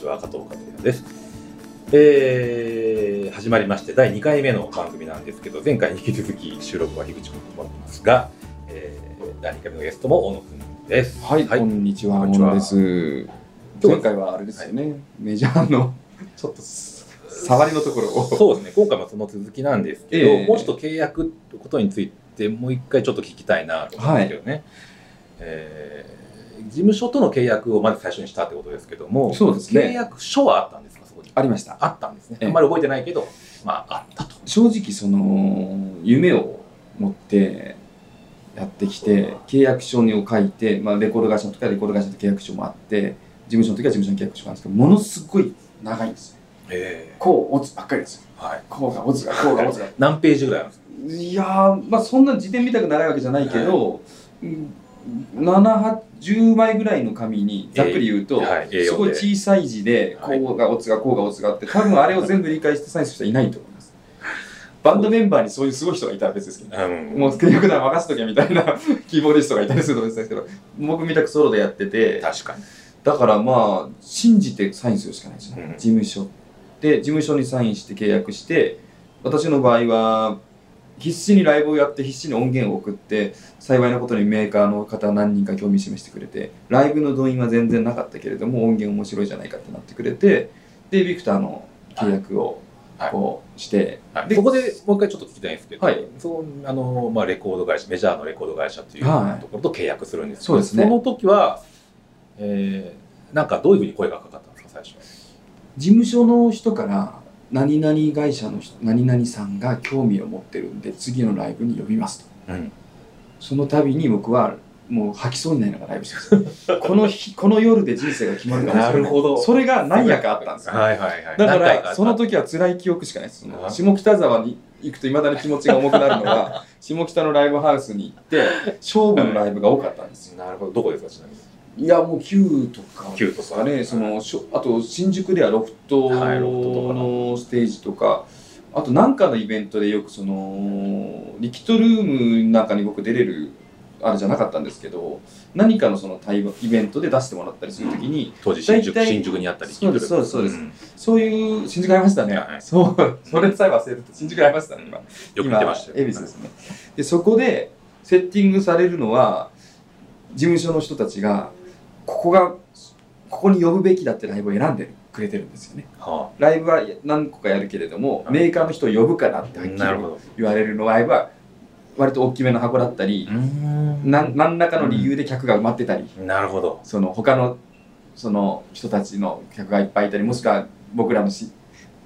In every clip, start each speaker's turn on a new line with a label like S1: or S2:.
S1: ちは加藤和也です、えー、始まりまして第2回目の番組なんですけど前回に引き続き収録は樋口君と思ってますが、えー、第2回目のゲストも小野君です。
S2: はい、こんにちは、
S1: こんにちは。
S2: 小野です。前回はあれですよね、メジャーのちょっと触りのところを。
S1: そうですね。今回もその続きなんですけど、
S2: ええ。
S1: もうちょっと契約ことについてもう一回ちょっと聞きたいなと思うんですけどね、えー事務所との契約をまず最初にしたってことですけども、
S2: そうですね、
S1: 契約書はあったんですか、そこに？
S2: ありました。
S1: あったんですね。あんまり覚えてないけど、まあ、あったと。
S2: 正直、その、夢を持ってやってきて、契約書を書いて、まあ、レコード会社の時はレコード会社の契約書もあって、事務所の時は事務所の契約書があるんですけど、ものすごい長いんですよ。
S1: えー、
S2: こう、オツばっかりですよ。
S1: はい、
S2: こうがオツが、こうがオツが。
S1: 何ページぐらいあるんですか？
S2: いやまあそんな辞典見たく長いわけじゃないけど、はい、78 10枚ぐらいの紙にざっくり言うと、すごい小さい字で、こ
S1: う
S2: がおつがこうがおつがあって多分あれを全部理解してサインする人はいないと思います。バンドメンバーにそういうすごい人がいたら別ですけど、
S1: うん、
S2: もう契約なら任せとけみたいな キーボーディストがいたりすると別ですけど僕みたくソロでやってて
S1: 確かに。
S2: だからまあ信じてサインするしかないですね、
S1: うん、
S2: 事務所。で事務所にサインして契約して私の場合は必死にライブをやって必死に音源を送って幸いなことにメーカーの方何人か興味示してくれてライブの動員は全然なかったけれども音源面白いじゃないかってなってくれてでビクターの契約を
S1: はい。
S2: こうして、で
S1: はい。そこでもう一回ちょっと聞きたいんですけど、
S2: はい。
S1: そうあのまあ、レコード会社メジャーのレコード会社っていう
S2: はい。
S1: ところと契約するんですけど、
S2: そうですね。
S1: その時は、えー、なんかどういうふうに声がかかったんですか最初は？
S2: 事務所の人から何々会社の人何々さんが興味を持ってるんで次のライブに呼びますと。
S1: うん。
S2: その度に僕はもう吐きそうになりながらライブしてます。この日この夜で人生が決まるかもしれない。
S1: なるほど。
S2: それが何やかあったんですよ。
S1: はいはいはい。
S2: だからその時は辛い記憶しかないです。下北沢に行くといまだに気持ちが重くなるのは 下北のライブハウスに行って勝負のライブが多かったんですよ。
S1: なるほど。どこですかちなみに？
S2: いやもう Q とか。
S1: Q とか
S2: ねそのしょあと新宿ではロフトのステージとか。あと何かのイベントでよくそのリキッドルームなんかに僕出れるあれじゃなかったんですけど何かのその対話イベントで出してもらったりするときに、
S1: 当時新宿新宿にあったり
S2: そうですそうですそうです。
S1: ん。
S2: そういう新宿ありましたね、
S1: はい
S2: そう。それさえ忘れると新宿ありましたね今。
S1: よく見てましたよ。
S2: 今恵比寿ですね。でそこでセッティングされるのは事務所の人たちがここがここに呼ぶべきだってライブを選んでくれてるんですよね。
S1: は
S2: ライブは何個かやるけれども、
S1: はい。
S2: メーカーの人を呼ぶからって
S1: あ
S2: はっきり言われるのライブは割と大きめの箱だったり、
S1: ん。
S2: なん何らかの理由で客が埋まってたり、
S1: なるほど。
S2: その他のその人たちの客がいっぱいいたりもしくは僕らのし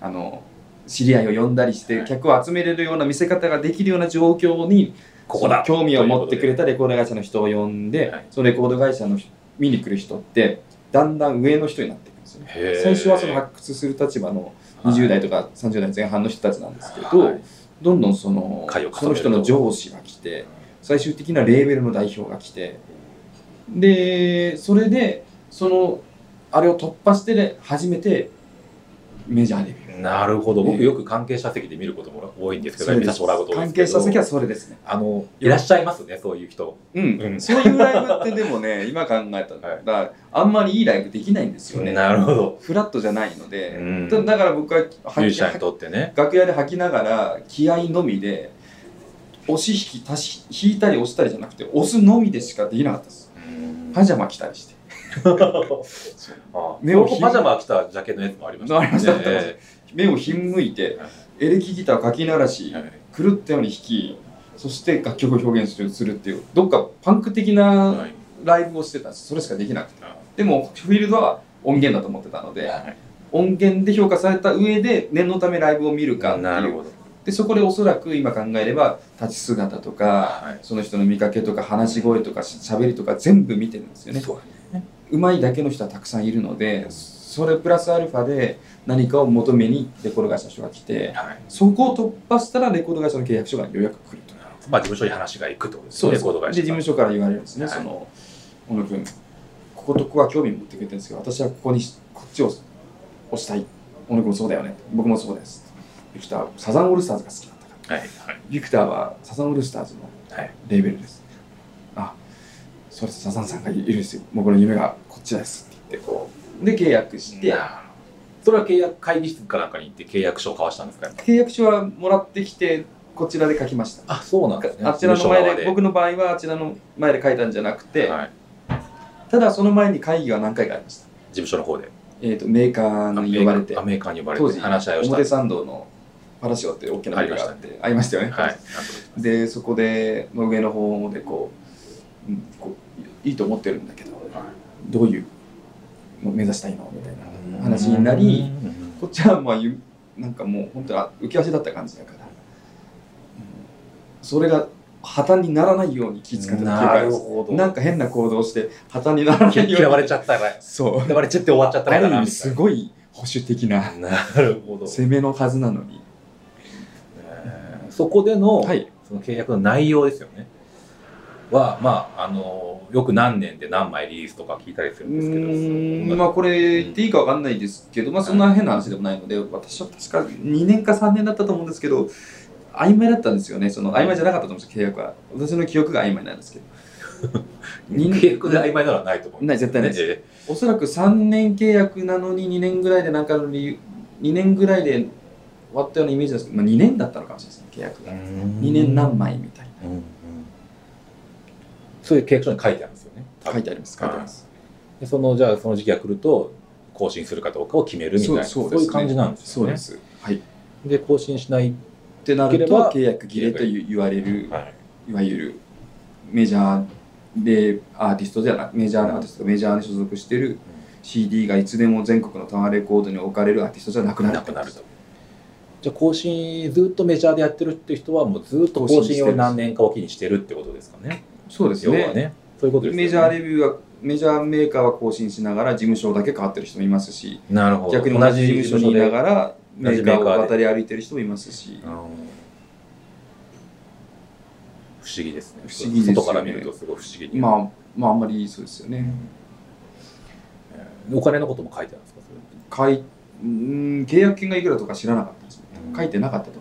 S2: あの知り合いを呼んだりして
S1: はい。
S2: 客を集めれるような見せ方ができるような状況に
S1: ここだ。
S2: 興味を持ってくれたレコード会社の人を呼んで、
S1: はい。
S2: そのレコード会社の人見に来る人ってだんだん上の人になっていくんですよね。最初はその発掘する立場の20代とか30代前半の人たちなんですけど、
S1: はい。
S2: どんどんそのその人の上司が来て最終的なレーベルの代表が来てでそれでそのあれを突破してで初めてメジャーデビュー
S1: なるほど。僕
S2: ええ
S1: よく関係者席で見ることも多いんですけど見させてもら
S2: 関係者席はそれですね。
S1: あのいらっしゃいますねそういう人。
S2: うん、
S1: うん。
S2: そういうライブってでもね 今考えたら、
S1: はい。
S2: あんまりいいライブできないんですよね、
S1: なるほど。
S2: フラットじゃないので、
S1: うん。
S2: だだから僕は
S1: ミュージシャンにとってね。
S2: 楽屋で吐きながら気合のみで押し引き足し引いたり押したりじゃなくて押すのみでしかできなかったです。パジャマ着たりして。
S1: あ
S2: 目を
S1: 僕パジャマ着たジャケのやつもありました
S2: ありました
S1: え
S2: 目をひんむいて
S1: はい。
S2: エレキギターをかき鳴らし狂ったように弾きそして楽曲を表現するするっていうどっかパンク的な
S1: はい。
S2: ライブをしてたんです。それしかできなくて。でもフィールドは音源だと思ってたので
S1: はい。
S2: 音源で評価された上で念のためライブを見るかっていう。でそこでおそらく今考えれば立ち姿とか、
S1: はい。
S2: その人の見かけとか話し声とかししゃべりとか全部見てるんですよね。
S1: う
S2: まいだけの人はたくさんいるのでそれプラスアルファで何かを求めにレコード会社の人が来て
S1: はい。
S2: そこを突破したらレコード会社の契約書がようやく来ると
S1: まあ事務所に話が行くとですね
S2: そうです。
S1: レコード会社
S2: で事務所から言われるんですね、
S1: はい。
S2: その小野君こことここは興味持ってくれてるんですけど私はここにしこっちを押したい。小野君もそうだよね。僕もそうです。ビクターサザンオールスターズが好きだったから。
S1: はいはい。
S2: ビクターはサザンオールスターズの
S1: はい。
S2: レーベルです。あ、そうです、サザンさんがいるんですよ。僕の夢がこっちですって言って、こう。で、契約して、
S1: なそれは契約会議室かなんかに行って契約書を交わしたんですか？
S2: 契約書はもらってきてこちらで書きました。
S1: あそうなんですね。
S2: あちらの前で僕の場合はあちらの前で書いたんじゃなくて、
S1: はい、
S2: ただその前に会議は何回かありました、
S1: 事務所の方で。
S2: えー、とメーカーに呼ばれて。
S1: アメリカに呼ばれて。話し合いをした。
S2: 表参道のパラシオって大きなビルがあってありましたよね、
S1: はい。
S2: でそこでの上の方でこう,、うん、こういいと思ってるんだけどどういうの目指したいのみたいな話になりこっちはまあゆなんかもう本当は浮き足だった感じだから、うん。それが破綻にならないように気遣ってた
S1: なるほど。
S2: なんか変な行動をして破綻にならないように。
S1: 嫌われちゃったら
S2: そう。
S1: 嫌われちゃって終わっちゃったらなみたいな。
S2: すごい保守的な
S1: なるほど、
S2: 攻めのはずなのに。
S1: え。ーそこでの、
S2: はい。
S1: その契約の内容ですよねはまああのよく何年で何枚リリースとか聞いたりする
S2: うん
S1: ですけど
S2: まあこれ言っていいかわかんないですけど、まあそんな変な話でもないので、私は確か2年か3年だったと思うんですけど、曖昧だったんですよね。その曖昧じゃなかったと思うんですよ、契約は。私の記憶が曖昧なんですけど。人
S1: 契約で曖昧なのはないと思う
S2: ない絶対ないです
S1: え
S2: おそらく3年契約なのに2年ぐらいでなんかの理由、2年ぐらいで終わったようなイメージですけど、まあ2年だったのかもしれないですね、契約
S1: え
S2: が。2年何枚みたいな。
S1: うんうんそういう契約書に書いてあるんですよね。
S2: 書いてあります、書いてあります。
S1: でそのじゃあその時期が来ると更新するかどうかを決めるみたいな。そういう感じなんですよね。
S2: そうです。はい。っ
S1: で更新しない、
S2: てなると契約切れという言われる、
S1: はい。
S2: いわゆるメジャーでアーティストじゃなくメジャーなアーティストメジャーに所属してる CD がいつでも全国のタワーレコードに置かれるアーティストじゃなくなる
S1: なくなると。じゃあ更新ずっとメジャーでやってるっていう人はもうずっと更新を何年かおきにしてるってことですかね
S2: そうですね。
S1: ね。そういうことですよね。
S2: メジャーレビューはメジャーメーカーは更新しながら事務所だけ変わってる人もいますし
S1: なるほど。
S2: 逆に同じ事務所にいながらメーカーを渡り歩いてる人もいますし。
S1: うん不思議ですね。
S2: 不思議ですよね。
S1: 外から見るとすごい不思議。に、
S2: まあまああんまりそうですよね。
S1: えーお金のことも書いてあるんですか？それ
S2: 買いうん契約金がいくらとか知らなかったです書いてなかったと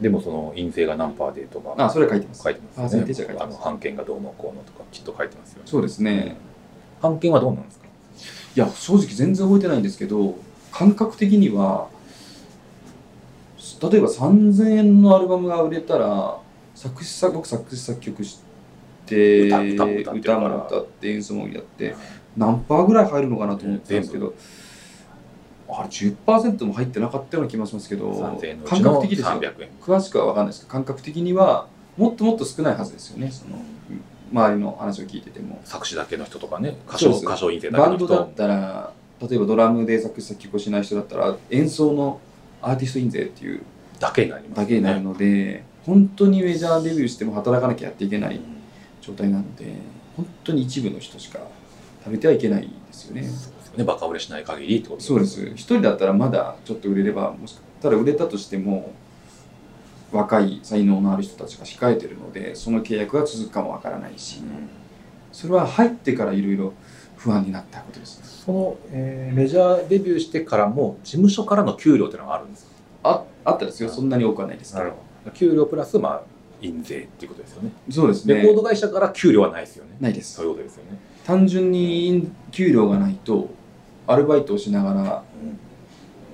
S1: でもその印税が何パーでとか。
S2: あそれは書いてます。
S1: 書いてますよね。あ
S2: ます。
S1: の版権がどうのこうのとかきっと書いてますよね。
S2: そうですね。
S1: 版権はどうなんですか？
S2: いや正直全然覚えてないんですけど感覚的には例えば3000円のアルバムが売れたら作詞作僕作詞作曲して
S1: 歌歌も歌ってるから。
S2: 歌も歌って演奏もやって何パーぐらい入るのかなと思ってたんですけど、あれ10%も入ってなかったような気もしますけど
S1: 3000円のうち
S2: 感
S1: の
S2: 覚的ですよ。
S1: 300円。
S2: 詳しくは分かんないですけど感覚的にはもっともっと少ないはずですよね。その周りの話を聞いてても。
S1: 作詞だけの人とかね。歌唱歌唱印税だけの人。
S2: バンドだったら例えばドラムで作詞作曲をしない人だったら演奏のアーティスト印税っていう
S1: だけになります
S2: だけになるので、本当にメジャーデビューしても働かなきゃやっていけない状態なので本当に一部の人しか食べてはいけないですよね
S1: ねバカ売れしない限りってこと
S2: そうです。一人だったらまだちょっと売れればもしかただ売れたとしても若い才能のある人たちが控えてるのでその契約が続くかもわからないし
S1: うん。
S2: それは入ってからいろいろ不安になったことですね。
S1: その、えーメジャーデビューしてからも事務所からの給料っていうのがあるんですか？
S2: ああったですよ。そんなに多くはないです。け
S1: ど。給料プラスまあ印税っていうことですよね。
S2: そうですね。
S1: レコード会社から給料はないですよね。
S2: ないです。
S1: そういうことですよね。
S2: 単純に給料がないとアルバイトをしながら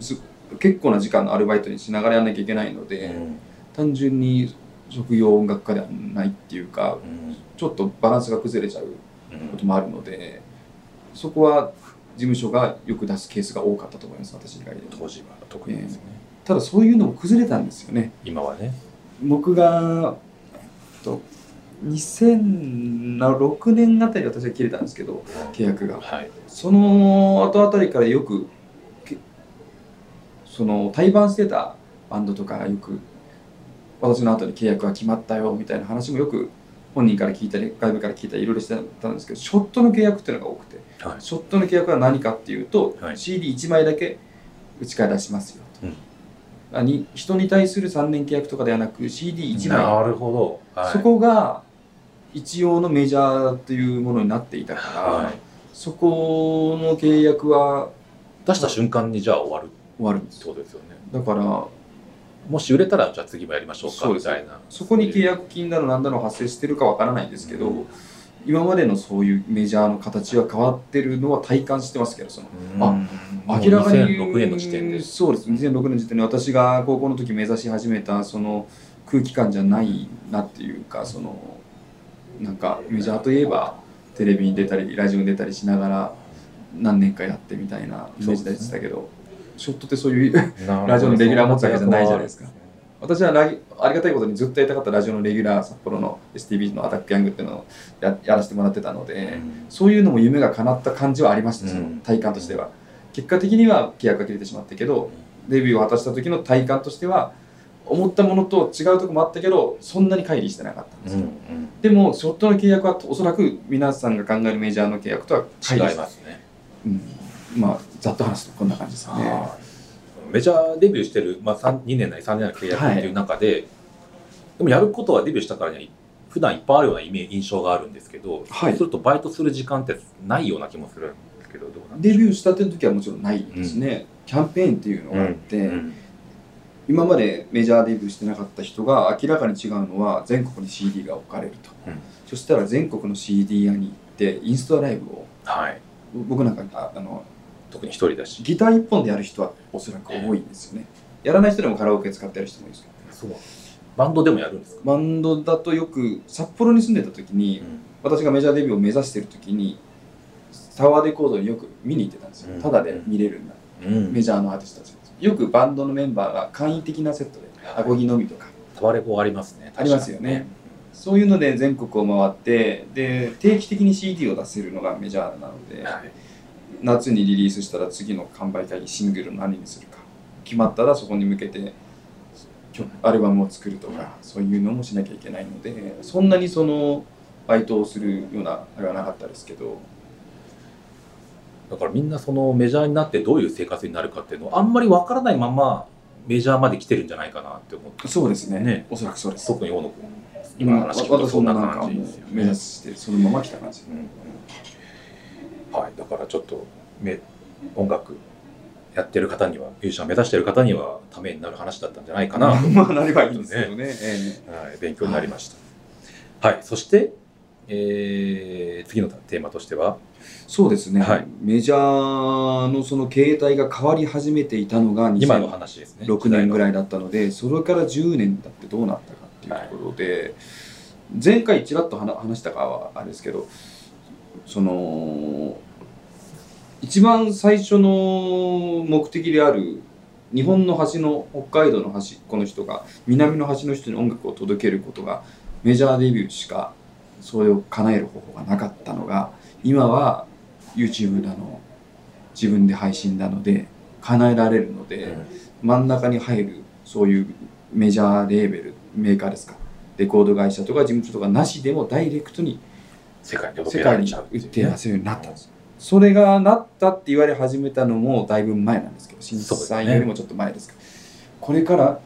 S2: す結構な時間のアルバイトにしながらやんなきゃいけないので、
S1: うん。
S2: 単純に職業音楽家ではないっていうか
S1: うん。
S2: ちょっとバランスが崩れちゃう
S1: うん
S2: こともあるのでそこは事務所がよく出すケースが多かったと思います私以外で
S1: 当時は特にですよね、
S2: ただそういうのも崩れたんですよね。
S1: 今はね。
S2: 僕がと2006年あたり私は切れたんですけど契約が。
S1: はい。
S2: その後あたりからよくけその対バンしてたバンドとかよく私の後に契約が決まったよみたいな話もよく本人から聞いたり外部から聞いたりいろいろしてたんですけどショットの契約っていうのが多くて
S1: はい。
S2: ショットの契約は何かっていうと、
S1: はい。
S2: CD1 枚だけうちから出しますよと、
S1: うん。
S2: 人に対する3年契約とかではなく CD1 枚。
S1: なるほど、はい、
S2: そこが一応のメジャーっていうものになっていたから、
S1: はい。
S2: そこの契約は
S1: 出した瞬間にじゃあ終わる。
S2: 終わるんです。
S1: ってことですよね。
S2: だから
S1: もし売れたらじゃあ次もやりましょうかみたいな。
S2: そこに契約金だのなんだの発生してるかわからないんですけど、
S1: うん。
S2: 今までのそういうメジャーの形は変わってるのは体感してますけどそのあ明らかに
S1: 2006年の時点で。
S2: そうです。2006年の時点で私が高校の時目指し始めたその空気感じゃないなっていうかそのなんかメジャーといえばテレビに出たりラジオに出たりしながら何年かやってみたいなイメージでしたけど、ショットってそういうラジオのレギュラー持つわけじゃないじゃないですか。私はラギありがたいことにずっとやりたかったラジオのレギュラー札幌の STB のアタックヤングっていうのをややらせてもらってたので、うん、そういうのも夢が叶った感じはありました、その体感としては。結果的には契約が切れてしまったけど、デビューを果たした時の体感としては思ったものと違うとこもあったけどそんなに乖離してなかったんですよ、うんうん、でもショットの契約はおそらく皆さんが考えるメジャーの契約とは
S1: 違います。ね、
S2: うん、まあざっと話すとこんな感じですね。
S1: メジャーデビューしてる、まあ、2年なり3年なり契約っていう中で、はい、でもやることはデビューしたからには普段いっぱいあるようなイメ印象があるんですけど、はい、そうするとバイトする時間ってないような気もするんですけど
S2: デビューしたての時はもちろんないですね、うん、キャンペーンっていうのがあって、うんうん今までメジャーデビューしてなかった人が明らかに違うのは全国に CD が置かれると、うん、そしたら全国の CD 屋に行ってインストライブを、はい、僕なんかあの
S1: 特に一人だし。
S2: ギター一本でやる人はおそらく多いんですよね、やらない人でもカラオケ使ってやる人もいるんですけど、
S1: そう。バンドでもやるんですか？
S2: バンドだとよく札幌に住んでた時に、うん、私がメジャーデビューを目指してる時にタワーレコードによく見に行ってたんですよ、うん、ただで見れるんだ、うん、メジャーのアーティストたちよくバンドのメンバーが簡易的なセットでアコギのみとか。
S1: タワレコありますね
S2: ありますよね。そういうので全国を回ってで定期的に CD を出せるのがメジャーなので、はい、夏にリリースしたら次の完売会議シングル何にするか決まったらそこに向けてアルバムを作るとか、そういうのもしなきゃいけないのでそんなにそのバイトをするようなあれはなかったですけど
S1: だからみんなそのメジャーになってどういう生活になるかっていうのをあんまりわからないままメジャーまで来てるんじゃないかなって思って。
S2: そうですね。ね。おそらくそうです。
S1: 特に大野君
S2: 今話聞くとそんな感じ。ですよ、ね、目指してそのまま来た感じ、
S1: うん、はい。だからちょっとめ音楽やってる方にはミュージシャン目指してる方にはためになる話だったんじゃないかな。
S2: まあなればいいんですけどね、ね
S1: はい、勉強になりました、はい、はい、そして、えー、次のテーマとしては
S2: そうですね、はい、メジャーのその形態が変わり始めていたのが2006年ぐらいだったので、それから10年経ってどうなったかっていうところで、前回ちらっと話したかはあれですけどその一番最初の目的である日本の端の北海道の端っこの人が南の端の人に音楽を届けることがメジャーデビューしかそれを叶える方法がなかったのが今は YouTube だの自分で配信なので叶えられるので、うん、真ん中に入るそういうメジャーレーベルメーカーですか？レコード会社とか事務所とかなしでもダイレクトに
S1: 世界に売
S2: って出せるようになったんです、それがなったって言われ始めたのもだいぶ前なんですけど震災よりもちょっと前ですけど、ね、これから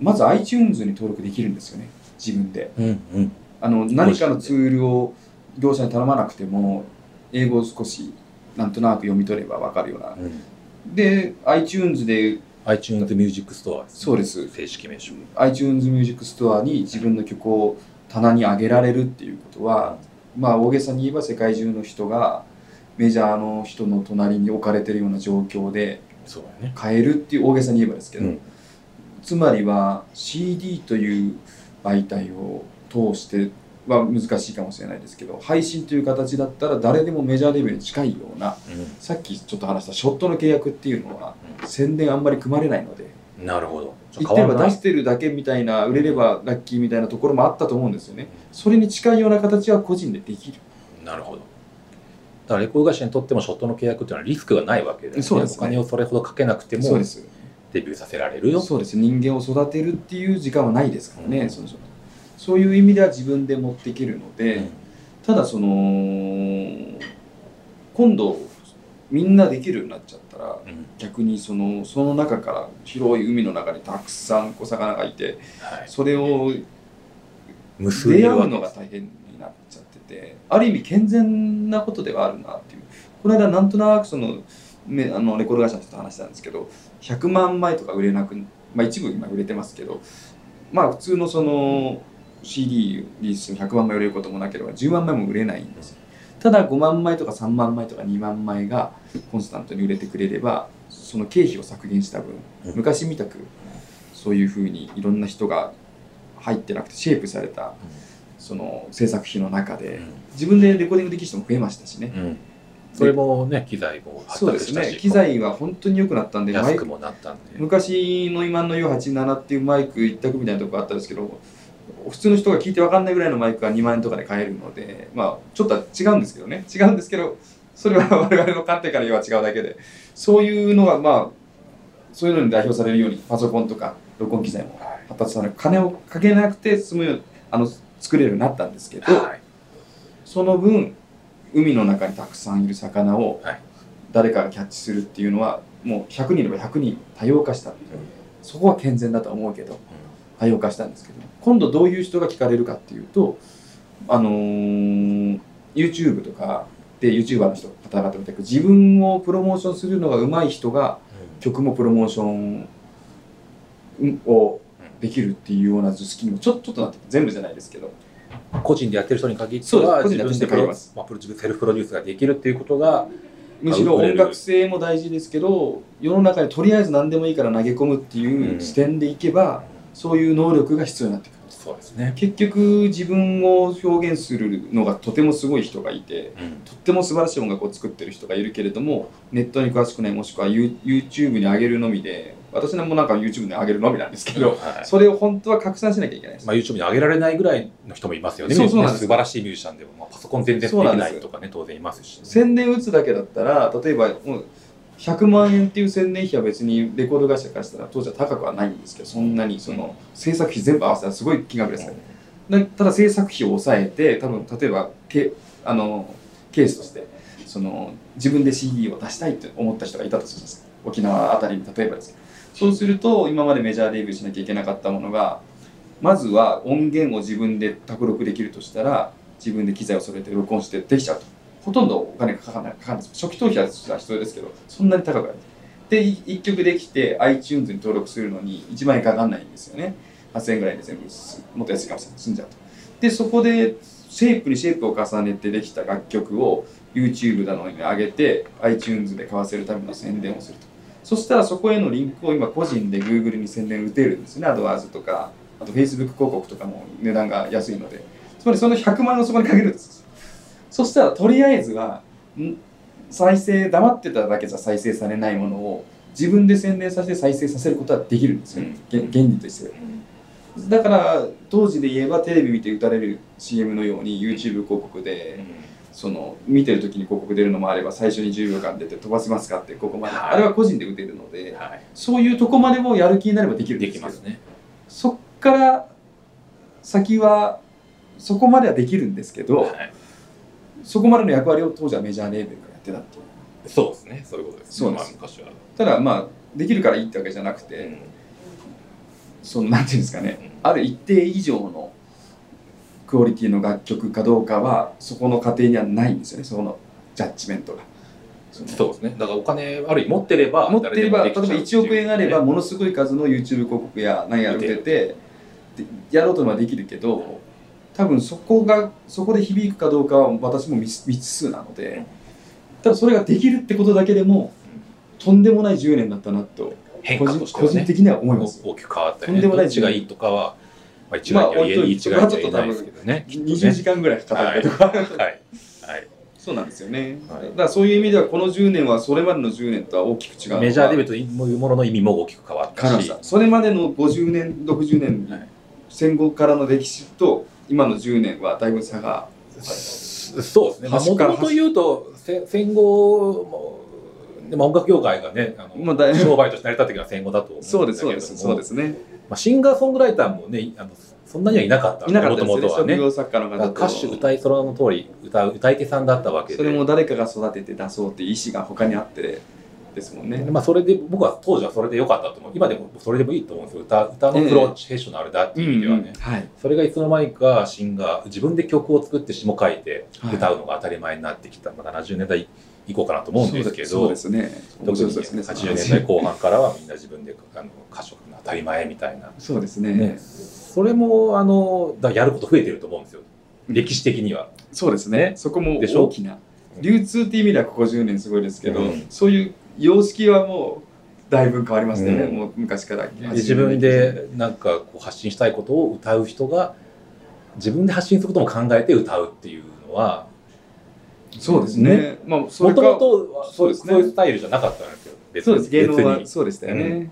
S2: まず iTunes に登録できるんですよね自分で、うんうん、あの何かのツールを業者に頼まなくても英語を少しなんとなく読み取れば分かるような、うん、で iTunes で
S1: iTunes Music Store、
S2: そうです。
S1: 正式名称。
S2: iTunes ミュージックストアに自分の曲を棚に上げられるっていうことは、まあ大げさに言えば世界中の人がメジャーの人の隣に置かれてるような状況で買えるっていう大げさに言えばですけど、うん、つまりは CD という媒体を通しては難しいかもしれないですけど配信という形だったら誰でもメジャーデビューに近いような、うん、さっきちょっと話したショットの契約っていうのは、うん、宣伝あんまり組まれないので
S1: なるほど。
S2: 言ってれば出してるだけみたいな売れればラッキーみたいなところもあったと思うんですよね。それに近いような形は個人でできる。
S1: なるほど。だからレコード会社にとってもショットの契約っていうのはリスクがないわけで、ね、そうです、ね、お金をそれほどかけなくてもデビューさせられるよ。
S2: そうです人間を育てるっていう時間はないですからね、うん、そのそういう意味では自分で持っていけるので、うん、ただその今度みんなできるようになっちゃったら、うん、逆にそのその中から広い海の中にたくさん小魚がいて、はい、それを出会うのが大変になっちゃっててある意味健全なことではあるなっていう。この間なんとなくそのあのレコード会社の人と話したんですけど100万枚とか売れなくまあ一部今売れてますけどまあ普通のその CD リリース100万枚売れることもなければ10万枚も売れないんですただ5万枚とか3万枚とか2万枚がコンスタントに売れてくれればその経費を削減した分昔みたくそういうふうにいろんな人が入ってなくてシェイプされたその制作費の中で自分でレコーディングできる人も増えましたしね、
S1: それもね機材も
S2: そうですね。機材は本当に良くなったんで
S1: 安くもなったんで。
S2: 昔の今の U87 っていうマイク一択みたいなとこあったんですけど普通の人が聞いて分かんないぐらいのマイクは2万円とかで買えるのでまあちょっと違うんですけどね。違うんですけどそれは 我々の観点から言えば違うだけで。そういうのがまあそういうのに代表されるようにパソコンとか録音機材も発達され金をかけなくて済むようあの作れるようになったんですけど、はい、その分海の中にたくさんいる魚を誰かがキャッチするっていうのはもう100人いれば100人多様化した、う。ん、そこは健全だと思うけど、多様化したんですけど今度どういう人が聞かれるかっていうとあのー、YouTube とかで YouTuber の人方々みたく自分をプロモーションするのが上手い人が曲もプロモーションをできるっていうような図式にもちょちょっとなって全部じゃないですけど
S1: 個人でやってる人に限っては自分でプロ、まあ、セルフプロデュースができるっていうことが
S2: むしろ音楽性も大事ですけど世の中にとりあえず何でもいいから投げ込むっていう視点でいけば、うん、そういう能力が必要になってくる。
S1: そうですね。
S2: 結局自分を表現するのがとてもすごい人がいて、うん、とっても素晴らしい音楽を作ってる人がいるけれどもネットに詳しくないもしくは YouTube に上げるのみで私もなんか YouTube に上げるのみなんですけど、はい、それを本当は拡散しなきゃいけない
S1: まあ、YouTube に上げられないぐらいの人もいますよね。そうそう素晴らしいミュージシャンでも、まあ、パソコン全然できないとかね当然いますし、
S2: ね、宣伝打つだけだったら例えばもう100万円っていう宣伝費は別にレコード会社からしたら当時は高くはないんですけどそんなにその制作費全部合わせたらすごい金額ですから、ね、ただ制作費を抑えて多分例えばけあのケースとしてその自分で CD を出したいって思った人がいたとするんです沖縄あたりに例えばですそうすると今までメジャーデビューしなきゃいけなかったものがまずは音源を自分で卓録できるとしたら自分で機材を揃えて録音してできちゃうと。ほとんどお金がかかないかかんない初期投資は必要ですけどそんなに高くない。で1曲できて iTunes に登録するのに1万円かかんないんですよね。8000円ぐらいで全部もっと安いかもしれない。済んじゃうと。でそこでシェイプにシェイプを重ねてできた楽曲を YouTube などに上げて iTunes で買わせるための宣伝をすると。そしたらそこへのリンクを今個人で Google に宣伝打てるんですね。AdWords とかあと Facebook 広告とかも値段が安いので。つまりその100万をそこにかけるんです。そしたらとりあえずは再生黙ってただけじゃ再生されないものを自分で宣伝させて再生させることはできるんですよ、ね、原理として。だから当時で言えばテレビ見て打たれる CM のように YouTube 広告で、その見てる時に広告出るのもあれば最初に10秒間出て飛ばせますかってここまで、はい、あれは個人で打てるので、はい、そういうとこまでもやる気になればできるん
S1: ですできますね。
S2: そっから先はそこまではできるんですけど、はい、そこまでの役割を当時はメジャーレーベルがやってたっていう。
S1: そうですね。そういうことです、ね、そうです、昔は。
S2: ただまあできるからいいってわけじゃなくて、うん、そのなんていうんですかね、うん、ある一定以上のクオリティの楽曲かどうかはそこの過程にはないんですよね。そのジャッジメントが。
S1: そうですね。だからお金ある意味持ってれば
S2: 持ってれば例えば1億円あればものすごい数の YouTube 広告や何やるてて。やろうとはできるけど多分そこがそこで響くかどうかは私も未知数なのでただそれができるってことだけでもとんでもない10年だったなと
S1: 変化として、
S2: ね、個人的には思います。
S1: 大きく変わったり、ね、とんでもない違いとかは、まあ、一概には言い違いじゃないですけどね。
S2: 20時間ぐらいかかったりとか、はい、はい。はい。そうなんですよね、はい、だからそういう意味ではこの10年はそれまでの10年とは大きく違う
S1: メジャーデビューというものの意味も大きく変わったし。
S2: それまでの50年60年、はい、戦後からの歴史と今の10年はだいぶ差が
S1: そうですね。もともと言うと戦後でも音楽業界がねあの、まあ、商売として成り立ってきた戦後だと思うんそうです。そうですね、まあ、シンガーソングライターもねあのそんなにはいなかった
S2: いなかったです。ね。職業作家の方
S1: 歌手歌いその通り歌歌い手さんだったわけで。
S2: それも誰かが育てて出そうっていう意思が他にあってですもんね。
S1: まあ、それで僕は当時はそれで良かったと思う。今でもそれでもいいと思うんですよ。歌歌のプロフェッショナルだっていう意味ではね、はい、それがいつの間にかシンガー自分で曲を作って詞も書いて歌うのが当たり前になってきた、まあ、70年代以降かなと思うんですけど。
S2: そうですね。
S1: 特に80年代後半からはみんな自分であの歌唱が当たり前みたいな。
S2: そうですね。ね。
S1: それもあのだやること増えてると思うんですよ。歴史的には。
S2: そうですね。そこも大きな。流通っていう意味ではここ10年すごいですけど、うん、そういう様式はもうだいぶ変わりましたね、うん、もう昔から
S1: 自分でなんかこう発信したいことを歌う人が自分で発信することも考えて歌うっていうのは
S2: そうですね。まあ、も
S1: ともとそうですね。そういうスタイルじゃなかったんですよ。
S2: 別そうです。芸能はそうでしたよね、うん、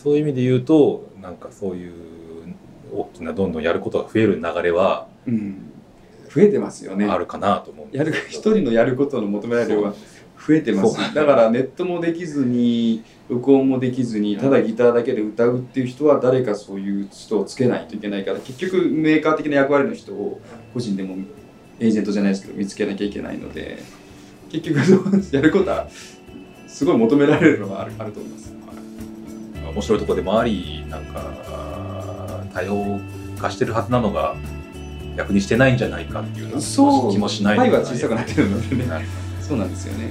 S1: そういう意味で言うと、なんかそういう大きなどんどんやることが増える流れは、
S2: うん、増えてますよね。
S1: あるかなと思
S2: うやる一人のやることの求められる量は増えてます。だからネットもできずに、録音もできずに、ただギターだけで歌うっていう人は誰かそういう人をつけないといけないから、結局メーカー的な役割の人を個人でもエージェントじゃないですけど見つけなきゃいけないので結局やることはすごい求められるのはあるあると思います、
S1: はい、面白いところでもありなんか多様化してるはずなのが逆にしてないんじゃないかっていう気もしない
S2: パイは小さくなってるのでね、そうなんですよね。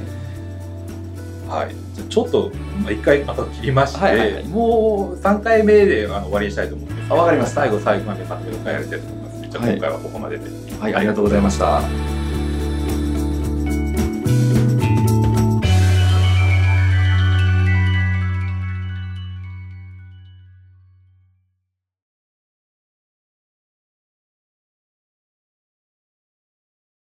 S1: はい。じゃちょっと一回あと切りまして、はいはいはい、もう3回目であの終わりにしたいと思うんですけど
S2: あ分かりました。
S1: 最後最後までまとめを変えられてると思います。じゃあ今回はここまでで、
S2: はい、はい、ありがとうございました。